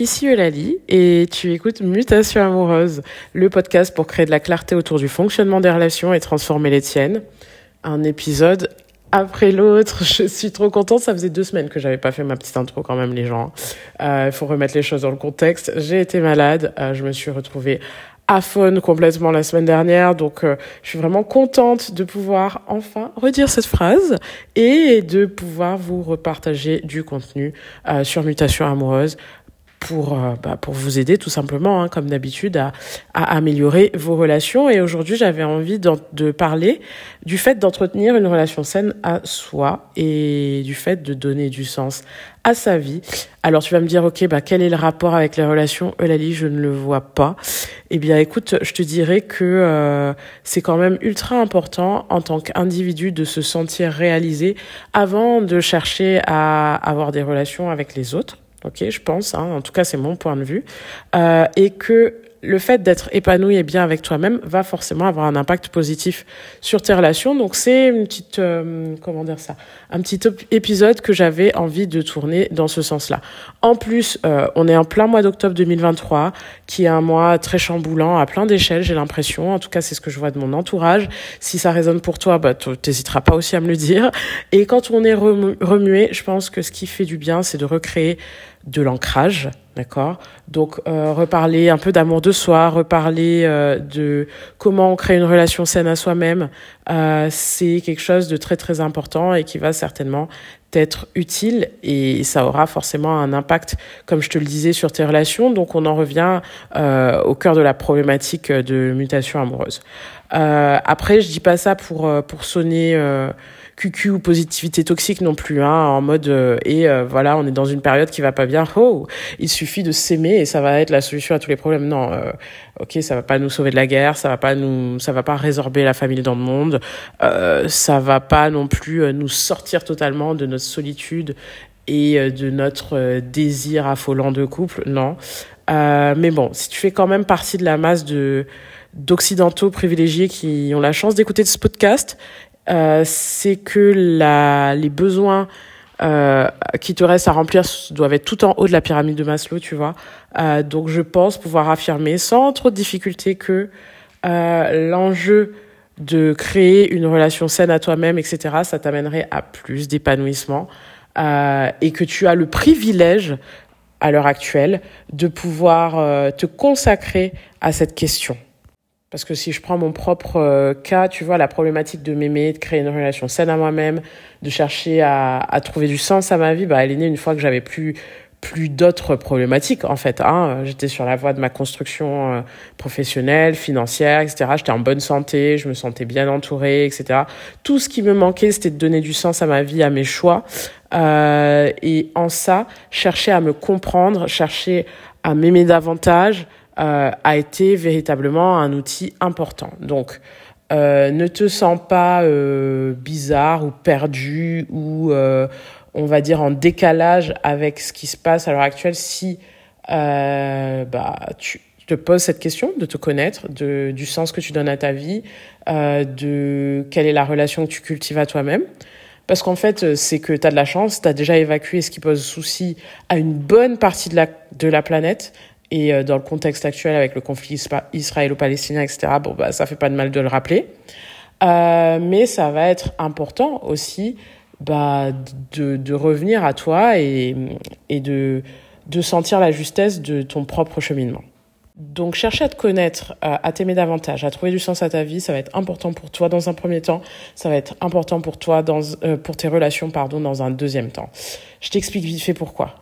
Ici Eulalie et tu écoutes Mutation amoureuse, le podcast pour créer de la clarté autour du fonctionnement des relations et transformer les tiennes. Un épisode après l'autre, je suis trop contente. Ça faisait deux semaines que j'avais pas fait ma petite intro quand même les gens. Euh, il faut remettre les choses dans le contexte. J'ai été malade, euh, je me suis retrouvée faune complètement la semaine dernière. Donc, euh, je suis vraiment contente de pouvoir enfin redire cette phrase et de pouvoir vous repartager du contenu euh, sur mutation amoureuse pour, euh, bah, pour vous aider tout simplement, hein, comme d'habitude, à, à, améliorer vos relations. Et aujourd'hui, j'avais envie de parler du fait d'entretenir une relation saine à soi et du fait de donner du sens à sa vie. Alors tu vas me dire, ok, bah quel est le rapport avec les relations Eulalie, je ne le vois pas. Eh bien, écoute, je te dirais que euh, c'est quand même ultra important en tant qu'individu de se sentir réalisé avant de chercher à avoir des relations avec les autres ok, je pense, hein, en tout cas c'est mon point de vue, euh, et que le fait d'être épanoui et bien avec toi-même va forcément avoir un impact positif sur tes relations. Donc c'est une petite, euh, comment dire ça, un petit épisode que j'avais envie de tourner dans ce sens-là. En plus, euh, on est en plein mois d'octobre 2023, qui est un mois très chamboulant à plein d'échelles, j'ai l'impression. En tout cas, c'est ce que je vois de mon entourage. Si ça résonne pour toi, bah, t'hésiteras pas aussi à me le dire. Et quand on est remué, je pense que ce qui fait du bien, c'est de recréer de l'ancrage, d'accord? Donc euh, reparler un peu d'amour de soi, reparler euh, de comment on crée une relation saine à soi-même, euh, c'est quelque chose de très très important et qui va certainement être utile et ça aura forcément un impact, comme je te le disais, sur tes relations. Donc on en revient euh, au cœur de la problématique de mutation amoureuse. Euh, après, je dis pas ça pour pour sonner cucu ou positivité toxique non plus, hein, en mode euh, et euh, voilà, on est dans une période qui va pas bien. Oh, il suffit de s'aimer et ça va être la solution à tous les problèmes. Non, euh, ok, ça va pas nous sauver de la guerre, ça va pas nous, ça va pas résorber la famille dans le monde, euh, ça va pas non plus nous sortir totalement de notre solitude et de notre désir affolant de couple. Non, mais bon, si tu fais quand même partie de la masse de d'occidentaux privilégiés qui ont la chance d'écouter ce podcast euh, c'est que la, les besoins euh, qui te restent à remplir doivent être tout en haut de la pyramide de Maslow, tu vois. Euh, donc je pense pouvoir affirmer sans trop de difficulté que euh, l'enjeu de créer une relation saine à toi-même, etc., ça t'amènerait à plus d'épanouissement euh, et que tu as le privilège à l'heure actuelle de pouvoir te consacrer à cette question. Parce que si je prends mon propre euh, cas, tu vois, la problématique de m'aimer, de créer une relation saine à moi-même, de chercher à, à, trouver du sens à ma vie, bah, elle est née une fois que j'avais plus plus d'autres problématiques en fait. Hein. J'étais sur la voie de ma construction euh, professionnelle, financière, etc. J'étais en bonne santé, je me sentais bien entourée, etc. Tout ce qui me manquait, c'était de donner du sens à ma vie, à mes choix. Euh, et en ça, chercher à me comprendre, chercher à m'aimer davantage, euh, a été véritablement un outil important. Donc, euh, ne te sens pas euh, bizarre ou perdu ou euh, on va dire en décalage avec ce qui se passe à l'heure actuelle si euh, bah, tu te poses cette question de te connaître, de, du sens que tu donnes à ta vie, de quelle est la relation que tu cultives à toi-même. Parce qu'en fait, c'est que tu as de la chance, tu as déjà évacué ce qui pose souci à une bonne partie de la, de la planète, et euh, dans le contexte actuel avec le conflit israélo-palestinien, etc., bon, bah, ça fait pas de mal de le rappeler. Euh, mais ça va être important aussi bah, de, de revenir à toi et, et de, de sentir la justesse de ton propre cheminement. Donc chercher à te connaître, à t'aimer davantage, à trouver du sens à ta vie, ça va être important pour toi dans un premier temps, ça va être important pour toi dans euh, pour tes relations pardon dans un deuxième temps. Je t'explique vite fait pourquoi.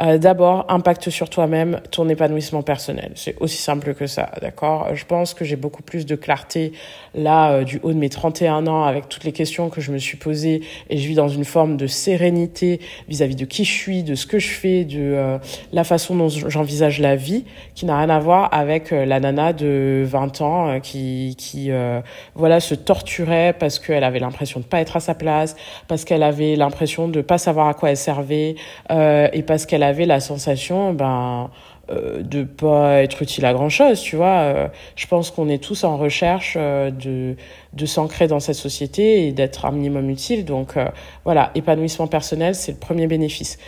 Euh, d'abord, impact sur toi-même ton épanouissement personnel. C'est aussi simple que ça, d'accord? Je pense que j'ai beaucoup plus de clarté là euh, du haut de mes 31 ans avec toutes les questions que je me suis posées et je vis dans une forme de sérénité vis-à-vis de qui je suis, de ce que je fais, de euh, la façon dont j'envisage la vie qui n'a rien à voir avec la nana de 20 ans qui qui voilà se torturait parce qu'elle avait l'impression de pas être à sa place, parce qu'elle avait l'impression de pas savoir à quoi elle servait et parce qu'elle avait la sensation ben euh, de pas être utile à grand chose tu vois. Euh, je pense qu'on est tous en recherche euh, de de s'ancrer dans cette société et d'être un minimum utile. Donc euh, voilà épanouissement personnel c'est le premier bénéfice.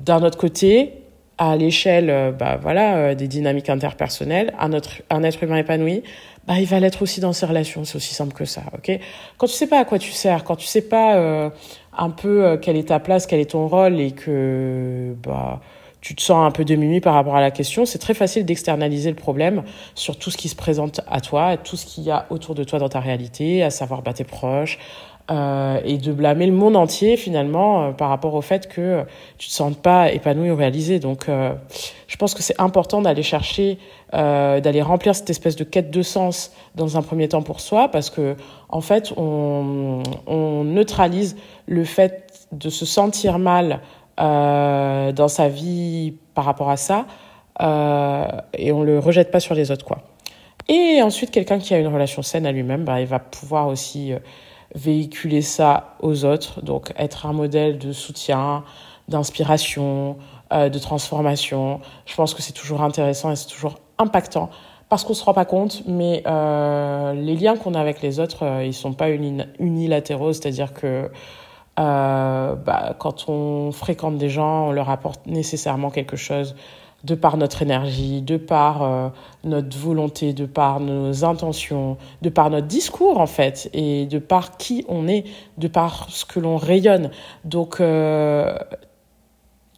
D'un autre côté à l'échelle bah, voilà, des dynamiques interpersonnelles, un, autre, un être humain épanoui, bah, il va l'être aussi dans ses relations. C'est aussi simple que ça. ok? Quand tu sais pas à quoi tu sers, quand tu sais pas un peu quelle est ta place, quel est ton rôle et que... Bah, tu te sens un peu demi par rapport à la question, c'est très facile d'externaliser le problème sur tout ce qui se présente à toi, tout ce qu'il y a autour de toi dans ta réalité, à savoir bah, tes proches, euh, et de blâmer le monde entier finalement euh, par rapport au fait que tu te sens pas épanoui ou réalisé. Donc, euh, je pense que c'est important d'aller chercher, d'aller remplir cette espèce de quête de sens dans un premier temps pour soi, parce que en fait, on, on neutralise le fait de se sentir mal dans sa vie par rapport à ça et on le rejette pas sur les autres quoi. Et ensuite quelqu'un qui a une relation saine à lui-même, bah, il va pouvoir aussi véhiculer ça aux autres, donc être un modèle de soutien, d'inspiration, euh, de transformation. Je pense que c'est toujours intéressant et c'est toujours impactant parce qu'on se rend pas compte, mais euh, les liens qu'on a avec les autres, euh, ils sont pas unilatéraux, c'est-à-dire que euh, bah, quand on fréquente des gens, on leur apporte nécessairement quelque chose de par notre énergie, de par euh, notre volonté, de par nos intentions, de par notre discours en fait, et de par qui on est, de par ce que l'on rayonne. Donc euh,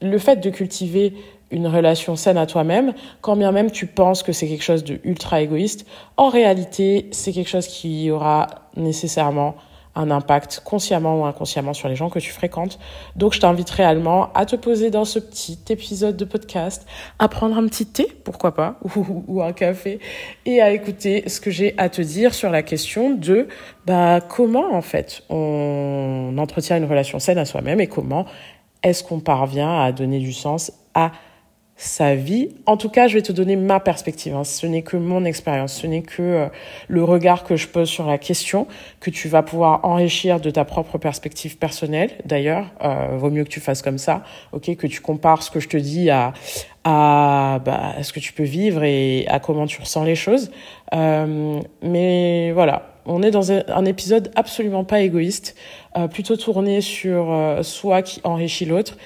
le fait de cultiver une relation saine à toi-même, quand bien même tu penses que c'est quelque chose de ultra égoïste, en réalité c'est quelque chose qui aura nécessairement un impact consciemment ou inconsciemment sur les gens que tu fréquentes. Donc je t'invite réellement à te poser dans ce petit épisode de podcast, à prendre un petit thé, pourquoi pas, ou, un café, et à écouter ce que j'ai à te dire sur la question de bah, comment en fait on entretient une relation saine à soi-même et comment est-ce qu'on parvient à donner du sens à sa vie. En tout cas, je vais te donner ma perspective. Hein. Ce n'est que mon expérience, ce n'est que euh, le regard que je pose sur la question, que tu vas pouvoir enrichir de ta propre perspective personnelle. D'ailleurs, euh, vaut mieux que tu fasses comme ça, ok, que tu compares ce que je te dis à à, bah, ce que tu peux vivre et à comment tu ressens les choses. Euh, mais voilà, on est dans un, épisode absolument pas égoïste, plutôt tourné sur soi qui enrichit l'autre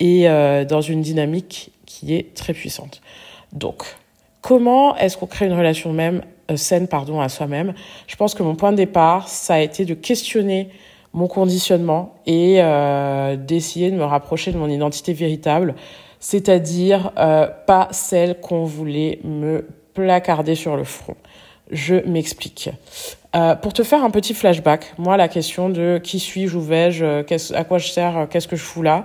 et dans une dynamique qui est très puissante. Donc, comment est-ce qu'on crée une relation même euh, saine pardon à soi-même? Je pense que mon point de départ, ça a été de questionner mon conditionnement et euh, d'essayer de me rapprocher de mon identité véritable, c'est-à-dire euh, pas celle qu'on voulait me placarder sur le front. Je m'explique. Pour te faire un petit flashback, moi la question de qui suis-je, où vais-je, à quoi je sers, qu'est-ce que je fous là,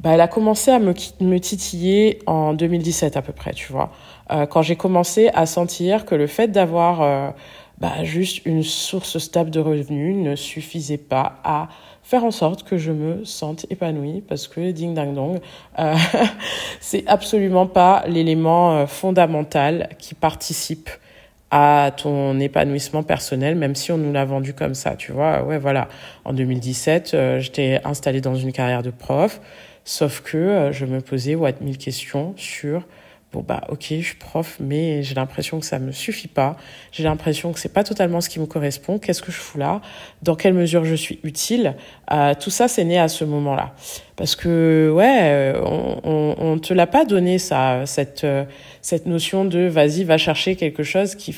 bah, elle a commencé à me, titiller en 2017 à peu près, tu vois. Euh, quand j'ai commencé à sentir que le fait d'avoir euh, bah, juste une source stable de revenus ne suffisait pas à faire en sorte que je me sente épanouie parce que ding dang dong, euh, c'est absolument pas l'élément euh, fondamental qui participe à ton épanouissement personnel, même si on nous l'a vendu comme ça, tu vois. Ouais, voilà. En 2017, euh, j'étais installée dans une carrière de prof. Sauf que euh, je me posais what mille questions sur bon bah ok je suis prof mais j'ai l'impression que ça me suffit pas. J'ai l'impression que c'est pas totalement ce qui me correspond. Qu'est-ce que je fous là? Dans quelle mesure je suis utile? Euh, tout ça c'est né à ce moment-là. Parce que ouais euh, on, on, on te l'a pas donné ça cette cette notion de vas-y va chercher quelque chose qui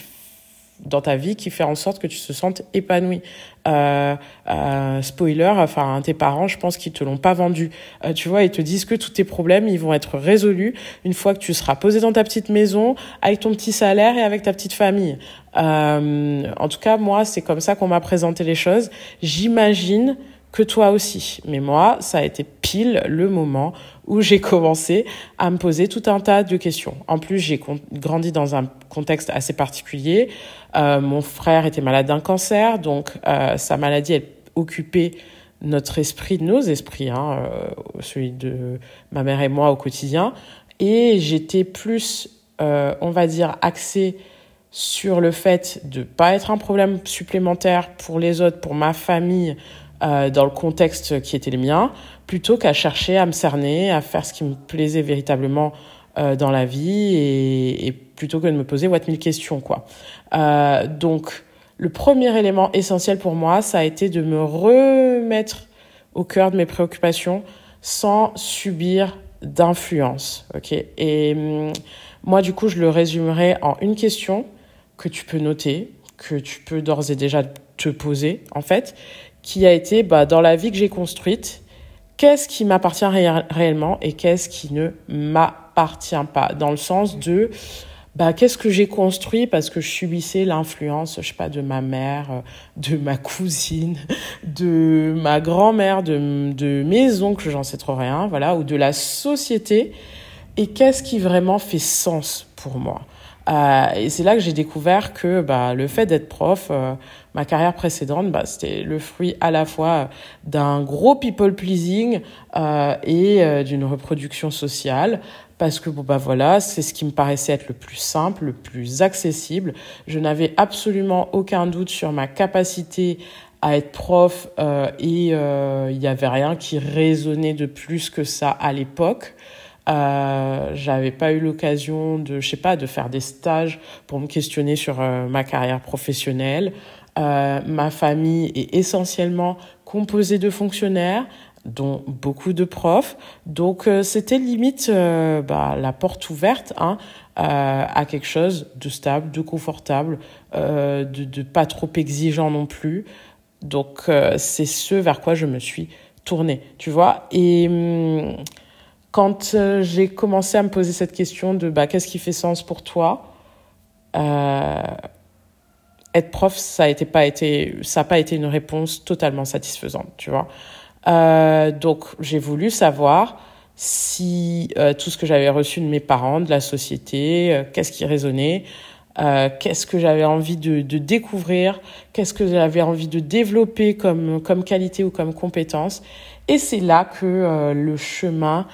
dans ta vie qui fait en sorte que tu te sentes épanoui. Euh, euh, spoiler, enfin tes parents, je pense qu'ils te l'ont pas vendu. Euh, tu vois, ils te disent que tous tes problèmes, ils vont être résolus une fois que tu seras posé dans ta petite maison avec ton petit salaire et avec ta petite famille. En tout cas, moi, c'est comme ça qu'on m'a présenté les choses. J'imagine que toi aussi. Mais moi, ça a été pile le moment où j'ai commencé à me poser tout un tas de questions. En plus, j'ai grandi dans un contexte assez particulier. Euh, mon frère était malade d'un cancer, donc euh, sa maladie elle occupait notre esprit, nos esprits, hein, euh, celui de ma mère et moi au quotidien. Et j'étais plus, on va dire, axée sur le fait de pas être un problème supplémentaire pour les autres, pour ma famille, euh, dans le contexte qui était le mien, plutôt qu'à chercher à me cerner, à faire ce qui me plaisait véritablement euh, dans la vie et, et, plutôt que de me poser what mille questions quoi. Euh, donc le premier élément essentiel pour moi, ça a été de me remettre au cœur de mes préoccupations sans subir d'influence. Ok? Et hum, moi, du coup, je le résumerai en une question que tu peux noter, que tu peux d'ores et déjà te poser, en fait, qui a été bah, dans la vie que j'ai construite, qu'est-ce qui m'appartient réellement et qu'est-ce qui ne m'appartient pas, dans le sens de bah, qu'est-ce que j'ai construit parce que je subissais l'influence, je sais pas, de ma mère, euh, de ma cousine, de ma grand-mère, de, de mes oncles, j'en sais trop rien, voilà, ou de la société. Et qu'est-ce qui vraiment fait sens pour moi? Euh, et c'est là que j'ai découvert que bah, le fait d'être prof, euh, ma carrière précédente, bah, c'était le fruit à la fois d'un gros people pleasing euh, et euh, d'une reproduction sociale. Parce que bon bah voilà, c'est ce qui me paraissait être le plus simple, le plus accessible. Je n'avais absolument aucun doute sur ma capacité à être prof et il n'y avait rien qui résonnait de plus que ça à l'époque. Euh, j'avais pas eu l'occasion de, je sais pas, de faire des stages pour me questionner sur euh, ma carrière professionnelle. Euh, ma famille est essentiellement composée de fonctionnaires, dont beaucoup de profs. Donc c'était limite bah, la porte ouverte hein, à quelque chose de stable, de confortable, de, de pas trop exigeant non plus. Donc c'est ce vers quoi je me suis tournée, tu vois. Et hum, quand euh, j'ai commencé à me poser cette question de bah, qu'est-ce qui fait sens pour toi, euh, être prof, ça n'a pas, été, ça pas été une réponse totalement satisfaisante, tu vois. Euh, donc, j'ai voulu savoir si euh, tout ce que j'avais reçu de mes parents, de la société, euh, qu'est-ce qui résonnait, euh, qu'est-ce que j'avais envie de, de découvrir, qu'est-ce que j'avais envie de développer comme, comme qualité ou comme compétence. Et c'est là que le chemin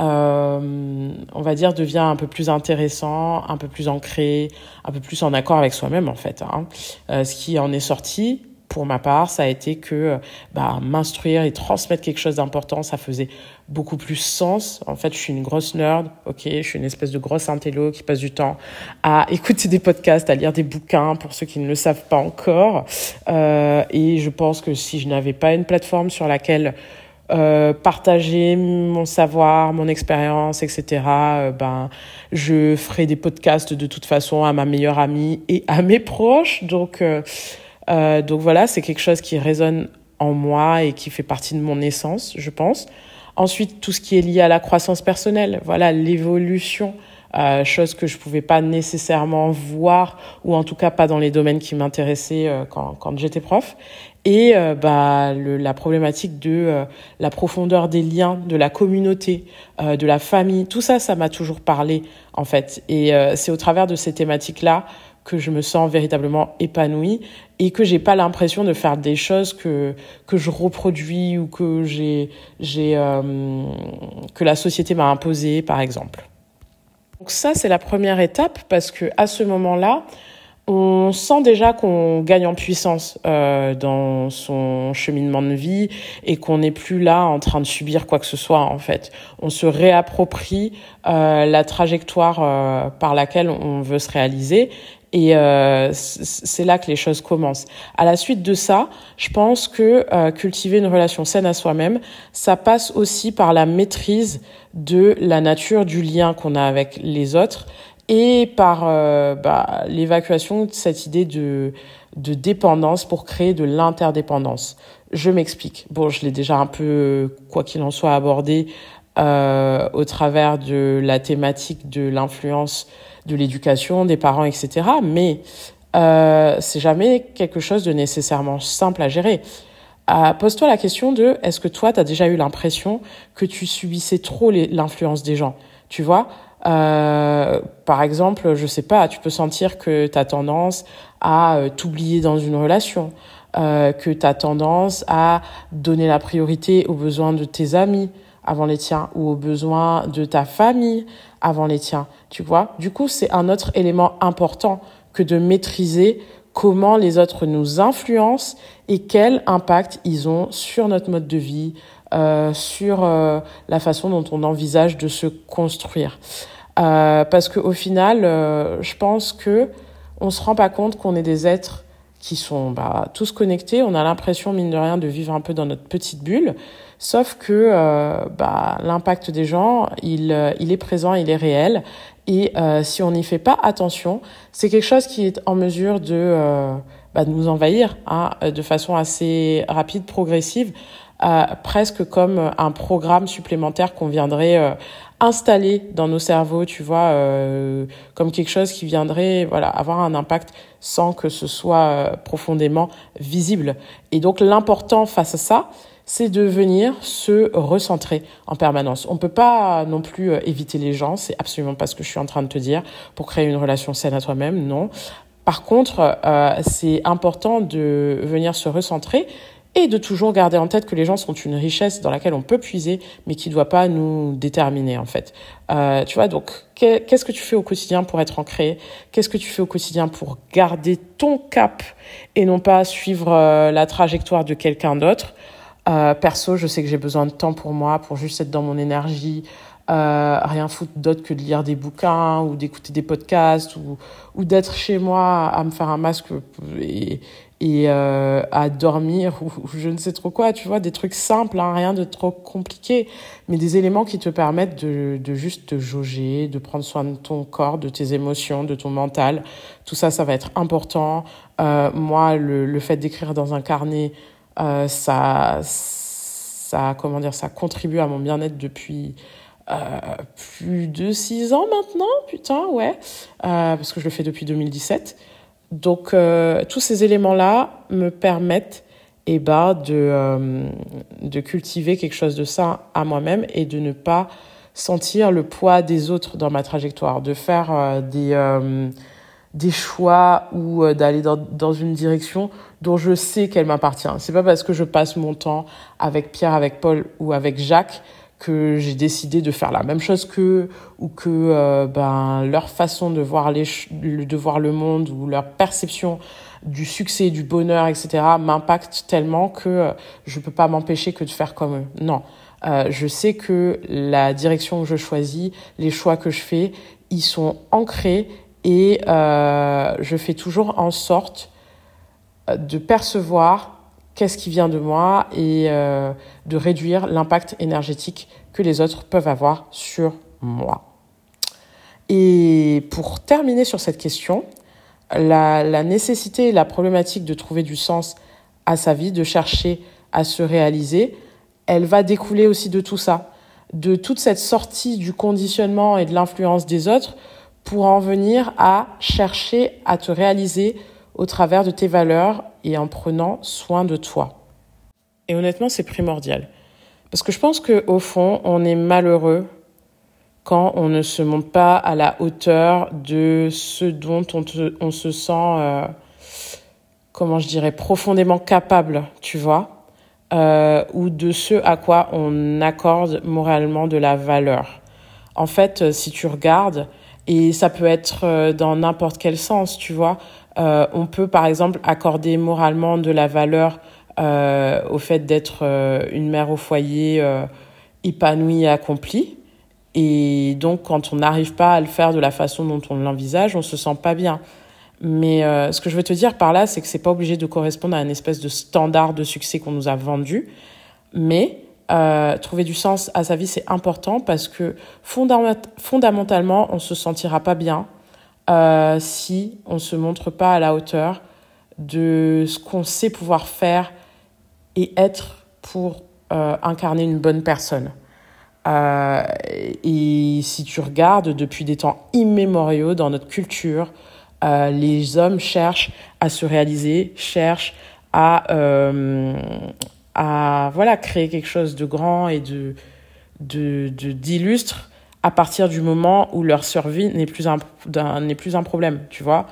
euh, on va dire, devient un peu plus intéressant, un peu plus ancré, un peu plus en accord avec soi-même en fait. Hein. Euh, ce qui en est sorti, pour ma part, ça a été que bah, m'instruire et transmettre quelque chose d'important, ça faisait beaucoup plus sens. En fait, je suis une grosse nerd, ok, je suis une espèce de grosse intello qui passe du temps à écouter des podcasts, à lire des bouquins pour ceux qui ne le savent pas encore. Euh, et je pense que si je n'avais pas une plateforme sur laquelle euh, partager mon savoir, mon expérience, etc. Euh, ben, je ferai des podcasts de toute façon à ma meilleure amie et à mes proches. Donc, euh, euh, donc voilà, c'est quelque chose qui résonne en moi et qui fait partie de mon essence, je pense. Ensuite, tout ce qui est lié à la croissance personnelle, voilà, l'évolution. Euh, chose que je pouvais pas nécessairement voir ou en tout cas pas dans les domaines qui m'intéressaient quand, quand j'étais prof et euh, bah, le, la problématique de euh, la profondeur des liens, de la communauté, euh, de la famille, tout ça, ça m'a toujours parlé en fait. Et c'est au travers de ces thématiques-là que je me sens véritablement épanouie et que j'ai pas l'impression de faire des choses que que je reproduis ou que j'ai j'ai que la société m'a imposé par exemple. Donc ça c'est la première étape parce que à ce moment-là, on sent déjà qu'on gagne en puissance euh, dans son cheminement de vie et qu'on n'est plus là en train de subir quoi que ce soit en fait. On se réapproprie euh, la trajectoire euh, par laquelle on veut se réaliser et euh, c'est là que les choses commencent. À la suite de ça, je pense que euh, cultiver une relation saine à soi-même, ça passe aussi par la maîtrise de la nature du lien qu'on a avec les autres et par euh, bah, l'évacuation de cette idée de, de dépendance pour créer de l'interdépendance. Je m'explique. Bon, je l'ai déjà un peu, quoi qu'il en soit, abordé euh, au travers de la thématique de l'influence de l'éducation, des parents, etc. Mais euh, c'est jamais quelque chose de nécessairement simple à gérer. Euh, Pose-toi la question de est-ce que toi, tu as déjà eu l'impression que tu subissais trop l'influence des gens? Tu vois euh, par exemple, je sais pas, tu peux sentir que tu as tendance à euh, t'oublier dans une relation, euh, que tu as tendance à donner la priorité aux besoins de tes amis avant les tiens ou aux besoins de ta famille avant les tiens, tu vois. Du coup, c'est un autre élément important que de maîtriser comment les autres nous influencent et quel impact ils ont sur notre mode de vie, euh, sur euh, la façon dont on envisage de se construire. Euh, parce qu'au final, euh, je pense que on se rend pas compte qu'on est des êtres qui sont bah, tous connectés. On a l'impression, mine de rien, de vivre un peu dans notre petite bulle. Sauf que bah, l'impact des gens, il, il est présent, il est réel. Et si on n'y fait pas attention, c'est quelque chose qui est en mesure de, bah, de nous envahir hein, de façon assez rapide, progressive, presque comme un programme supplémentaire qu'on viendrait installé dans nos cerveaux, tu vois, euh, comme quelque chose qui viendrait, voilà, avoir un impact sans que ce soit euh, profondément visible. Et donc l'important face à ça, c'est de venir se recentrer en permanence. On peut pas non plus euh, éviter les gens, c'est absolument pas ce que je suis en train de te dire pour créer une relation saine à toi-même, non. Par contre, euh, c'est important de venir se recentrer et de toujours garder en tête que les gens sont une richesse dans laquelle on peut puiser, mais qui ne doit pas nous déterminer en fait. Euh, tu vois, donc qu'est-ce que tu fais au quotidien pour être ancré? Qu'est-ce que tu fais au quotidien pour garder ton cap et non pas suivre euh, la trajectoire de quelqu'un d'autre? Euh, Perso, je sais que j'ai besoin de temps pour moi, pour juste être dans mon énergie, rien foutre d'autre que de lire des bouquins ou d'écouter des podcasts ou, d'être chez moi à me faire un masque et euh, à dormir ou, je ne sais trop quoi, tu vois, des trucs simples, hein, rien de trop compliqué, mais des éléments qui te permettent de, de juste te jauger, de prendre soin de ton corps, de tes émotions, de ton mental. Tout ça, ça va être important. Euh, moi, le, le fait d'écrire dans un carnet, euh, ça, ça, comment dire, ça contribue à mon bien-être depuis euh, plus de six ans maintenant, putain, ouais, euh, parce que je le fais depuis 2017. Donc, euh, tous ces éléments-là me permettent eh ben, de, euh, de cultiver quelque chose de ça à moi-même et de ne pas sentir le poids des autres dans ma trajectoire, de faire euh, des, des choix ou d'aller dans, dans une direction dont je sais qu'elle m'appartient. C'est pas parce que je passe mon temps avec Pierre, avec Paul ou avec Jacques que j'ai décidé de faire la même chose qu'eux ou que euh, ben leur façon de voir les de voir le monde ou leur perception du succès du bonheur etc m'impacte tellement que euh, je peux pas m'empêcher que de faire comme eux. Non. Euh, je sais que la direction que je choisis les choix que je fais ils sont ancrés et euh, je fais toujours en sorte de percevoir qu'est-ce qui vient de moi et euh, de réduire l'impact énergétique que les autres peuvent avoir sur moi. Et pour terminer sur cette question, la, la nécessité et la problématique de trouver du sens à sa vie, de chercher à se réaliser, elle va découler aussi de tout ça, de toute cette sortie du conditionnement et de l'influence des autres pour en venir à chercher à te réaliser au travers de tes valeurs et en prenant soin de toi. Et honnêtement, c'est primordial. Parce que je pense qu'au fond, on est malheureux quand on ne se monte pas à la hauteur de ce dont on, on se sent, euh, comment je dirais, profondément capable, tu vois, euh, ou de ce à quoi on accorde moralement de la valeur. En fait, si tu regardes, et ça peut être euh, dans n'importe quel sens, tu vois, euh, on peut par exemple accorder moralement de la valeur euh, au fait d'être euh, une mère au foyer épanouie et accomplie. Et donc, quand on n'arrive pas à le faire de la façon dont on l'envisage, on se sent pas bien. Mais ce que je veux te dire par là, c'est que c'est pas obligé de correspondre à une espèce de standard de succès qu'on nous a vendu. Mais trouver du sens à sa vie, c'est important parce que fondamentalement, on se sentira pas bien euh, si on ne se montre pas à la hauteur de ce qu'on sait pouvoir faire et être pour euh, incarner une bonne personne. Euh, et si tu regardes depuis des temps immémoriaux dans notre culture, les hommes cherchent à se réaliser, cherchent à, à voilà, créer quelque chose de grand et de, de, d'illustre à partir du moment où leur survie n'est plus un, n'est plus un problème, tu vois.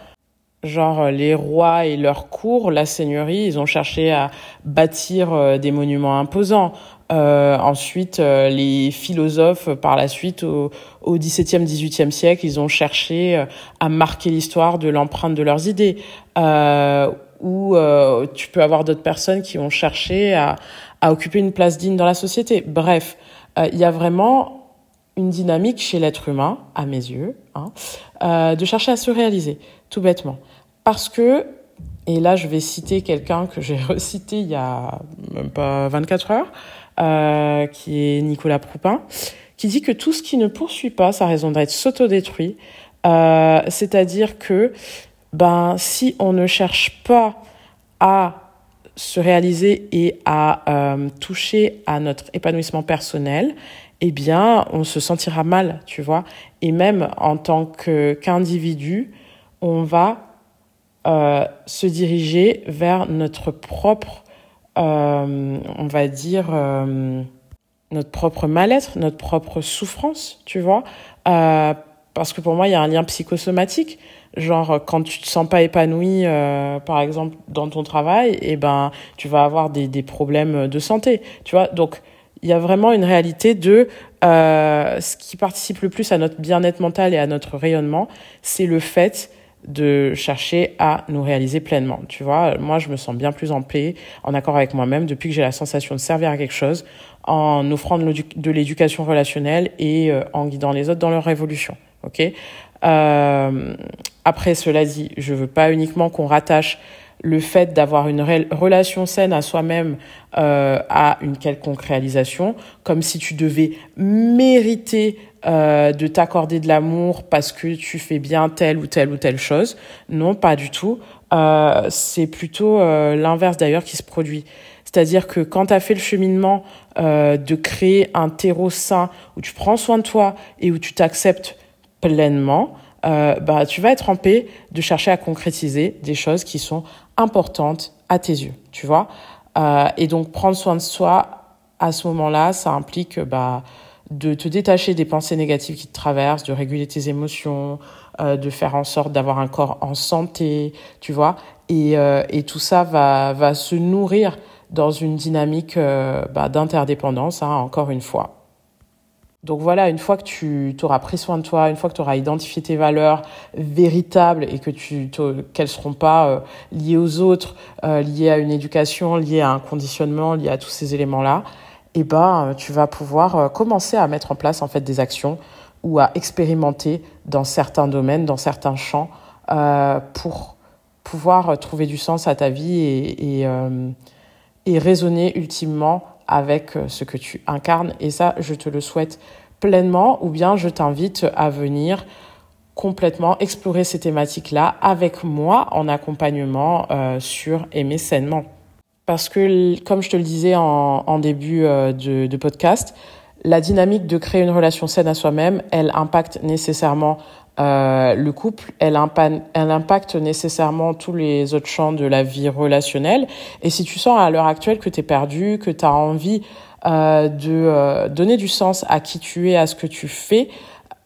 Genre euh, les rois et leurs cours, la seigneurie, ils ont cherché à bâtir euh, des monuments imposants. Euh, ensuite, euh, les philosophes, par la suite, au, XVIIe, XVIIIe siècle, ils ont cherché à marquer l'histoire de l'empreinte de leurs idées. Euh, ou tu peux avoir d'autres personnes qui ont cherché à, à occuper une place digne dans la société. Bref, il y a vraiment une dynamique chez l'être humain, à mes yeux, hein, euh, de chercher à se réaliser, tout bêtement. Parce que, et là je vais citer quelqu'un que j'ai recité il y a même pas 24 heures, euh, qui est Nicolas Proupin, qui dit que tout ce qui ne poursuit pas sa raison d'être s'autodétruit. Euh, C'est-à-dire que ben, si on ne cherche pas à se réaliser et à toucher à notre épanouissement personnel, eh bien, on se sentira mal, tu vois. Et même en tant qu'individu, on va euh, se diriger vers notre propre, euh, on va dire, euh, notre propre mal-être, notre propre souffrance, tu vois. Euh, parce que pour moi, il y a un lien psychosomatique. Genre, quand tu te sens pas épanoui, euh, par exemple, dans ton travail, eh ben, tu vas avoir des, des problèmes de santé, tu vois. Donc, il y a vraiment une réalité de euh, ce qui participe le plus à notre bien-être mental et à notre rayonnement, c'est le fait de chercher à nous réaliser pleinement. Tu vois, moi, je me sens bien plus en paix, en accord avec moi-même, depuis que j'ai la sensation de servir à quelque chose, en offrant de l'éducation relationnelle et euh, en guidant les autres dans leur évolution. Ok? Euh, après, cela dit, je veux pas uniquement qu'on rattache le fait d'avoir une relation saine à soi-même euh, à une quelconque réalisation, comme si tu devais mériter euh, de t'accorder de l'amour parce que tu fais bien telle ou telle ou telle chose. Non, pas du tout. Euh, c'est plutôt euh, l'inverse d'ailleurs qui se produit. C'est-à-dire que quand tu as fait le cheminement euh, de créer un terreau sain où tu prends soin de toi et où tu t'acceptes pleinement, euh, bah, tu vas être en paix de chercher à concrétiser des choses qui sont importantes à tes yeux, tu vois. Euh, et donc, prendre soin de soi, à ce moment-là, ça implique bah, de te détacher des pensées négatives qui te traversent, de réguler tes émotions, euh, de faire en sorte d'avoir un corps en santé, tu vois. Et, euh, et tout ça va, va se nourrir dans une dynamique euh, bah, d'interdépendance, hein, encore une fois. Donc voilà, une fois que tu auras pris soin de toi, une fois que tu auras identifié tes valeurs véritables et que tu qu'elles seront pas euh, liées aux autres, euh, liées à une éducation, liées à un conditionnement, liées à tous ces éléments-là, eh ben tu vas pouvoir euh, commencer à mettre en place en fait des actions ou à expérimenter dans certains domaines, dans certains champs euh, pour pouvoir trouver du sens à ta vie et et, euh, et raisonner ultimement avec euh, ce que tu incarnes. Et ça, je te le souhaite pleinement, ou bien je t'invite à venir complètement explorer ces thématiques-là avec moi en accompagnement euh, sur Aimer sainement. Parce que, comme je te le disais en, début euh, de podcast, la dynamique de créer une relation saine à soi-même, elle impacte nécessairement euh, le couple, elle, elle impacte nécessairement tous les autres champs de la vie relationnelle. Et si tu sens à l'heure actuelle que tu es perdu, que tu as envie euh, de euh, donner du sens à qui tu es, à ce que tu fais,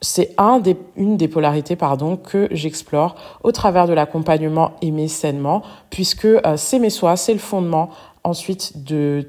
c'est un des, une des polarités pardon, que j'explore au travers de l'accompagnement aimer sainement, puisque euh, s'aimer soi, c'est le fondement ensuite de,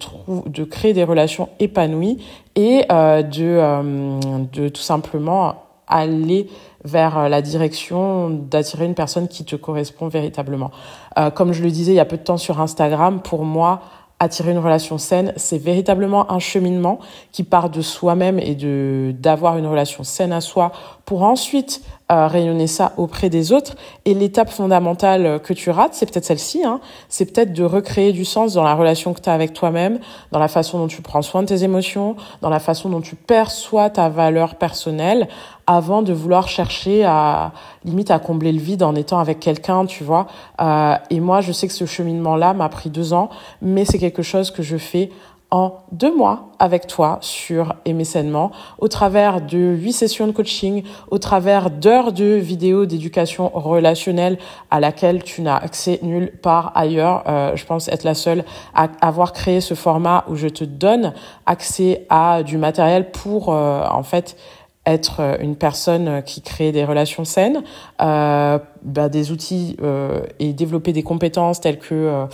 de créer des relations épanouies et euh, de, de tout simplement aller vers euh, la direction d'attirer une personne qui te correspond véritablement. Euh, comme je le disais il y a peu de temps sur Instagram, pour moi, attirer une relation saine, c'est véritablement un cheminement qui part de soi-même et de d'avoir une relation saine à soi pour ensuite euh, rayonner ça auprès des autres. Et l'étape fondamentale que tu rates, c'est peut-être celle-ci, hein, c'est peut-être de recréer du sens dans la relation que tu as avec toi-même, dans la façon dont tu prends soin de tes émotions, dans la façon dont tu perçois ta valeur personnelle, avant de vouloir chercher à limite à combler le vide en étant avec quelqu'un, tu vois. Euh, et moi, je sais que ce cheminement-là m'a pris deux ans, mais c'est quelque chose que je fais en deux mois avec toi sur Aimer sainement, au travers de huit sessions de coaching, au travers d'heures de vidéos d'éducation relationnelle à laquelle tu n'as accès nulle part ailleurs. Euh, je pense être la seule à avoir créé ce format où je te donne accès à du matériel pour euh, en fait être une personne qui crée des relations saines, euh, bah, des outils euh, et développer des compétences telles que euh,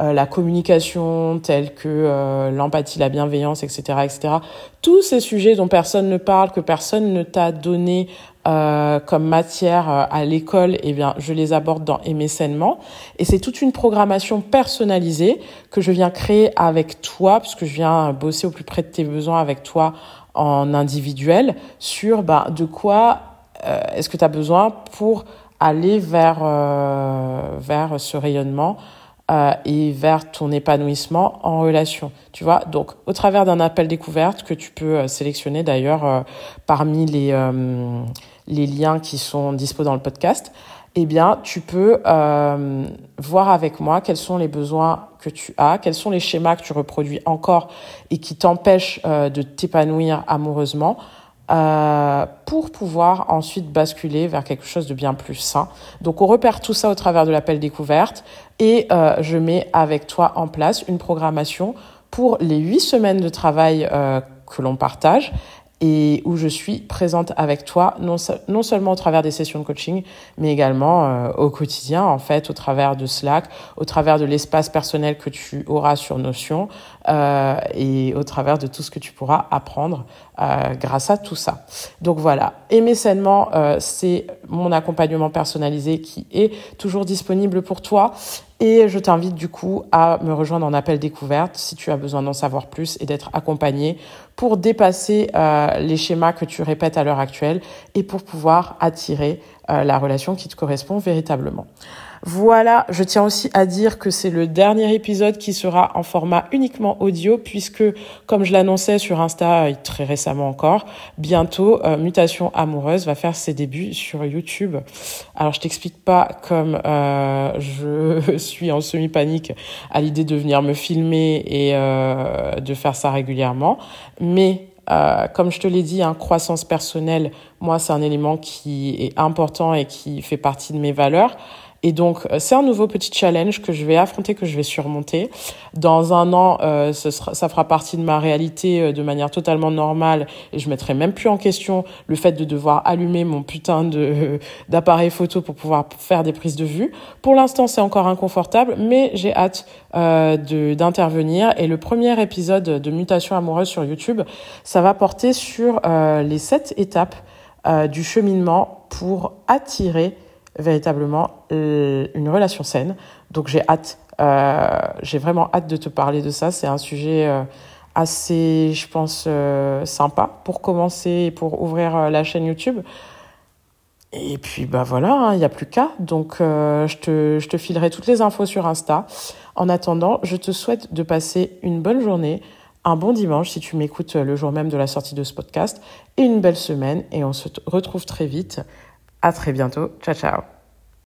euh la communication, telles que euh, l'empathie, la bienveillance, etc., etc. Tous ces sujets dont personne ne parle, que personne ne t'a donné euh, comme matière à l'école, eh bien, je les aborde dans Aimer sainement. Et c'est toute une programmation personnalisée que je viens créer avec toi, puisque je viens bosser au plus près de tes besoins avec toi en individuel sur bah, de quoi euh, est-ce que tu as besoin pour aller vers, euh, vers ce rayonnement euh, et vers ton épanouissement en relation. Tu vois, donc au travers d'un appel découverte que tu peux euh, sélectionner d'ailleurs euh, parmi les, les liens qui sont dispo dans le podcast, eh bien, tu peux voir avec moi quels sont les besoins que tu as, quels sont les schémas que tu reproduis encore et qui t'empêchent de t'épanouir amoureusement euh, pour pouvoir ensuite basculer vers quelque chose de bien plus sain. Donc on repère tout ça au travers de l'appel découverte et euh, je mets avec toi en place une programmation pour les huit semaines de travail euh, que l'on partage et où je suis présente avec toi, non, seulement au travers des sessions de coaching, mais également euh, au quotidien, en fait, au travers de Slack, au travers de l'espace personnel que tu auras sur Notion euh, et au travers de tout ce que tu pourras apprendre euh, grâce à tout ça. Donc voilà, aimer sainement, c'est mon accompagnement personnalisé qui est toujours disponible pour toi. Et je t'invite du coup à me rejoindre en appel découverte si tu as besoin d'en savoir plus et d'être accompagné pour dépasser euh, les schémas que tu répètes à l'heure actuelle et pour pouvoir attirer euh, la relation qui te correspond véritablement. Voilà, je tiens aussi à dire que c'est le dernier épisode qui sera en format uniquement audio puisque, comme je l'annonçais sur Insta euh, très récemment encore, bientôt euh, Mutation Amoureuse va faire ses débuts sur YouTube. Alors je t'explique pas comme euh, je suis en semi-panique à l'idée de venir me filmer et de faire ça régulièrement, mais comme je te l'ai dit, hein, croissance personnelle, moi, c'est un élément qui est important et qui fait partie de mes valeurs. Et donc, euh, c'est un nouveau petit challenge que je vais affronter, que je vais surmonter. Dans un an, euh, ça fera partie de ma réalité euh, de manière totalement normale et je mettrai même plus en question le fait de devoir allumer mon putain d'appareil photo pour pouvoir faire des prises de vue. Pour l'instant, c'est encore inconfortable, mais j'ai hâte d'intervenir. Et le premier épisode de Mutation amoureuse sur YouTube, ça va porter sur les sept étapes du cheminement pour attirer véritablement euh, une relation saine. Donc j'ai hâte, euh, j'ai vraiment hâte de te parler de ça. C'est un sujet euh, assez, je pense, sympa pour commencer, pour ouvrir la chaîne YouTube. Et puis bah voilà, hein, il n'y a plus qu'à. Donc je, te, je te filerai toutes les infos sur Insta. En attendant, je te souhaite de passer une bonne journée, un bon dimanche si tu m'écoutes le jour même de la sortie de ce podcast, et une belle semaine. Et on se retrouve très vite. À très bientôt. Ciao, ciao.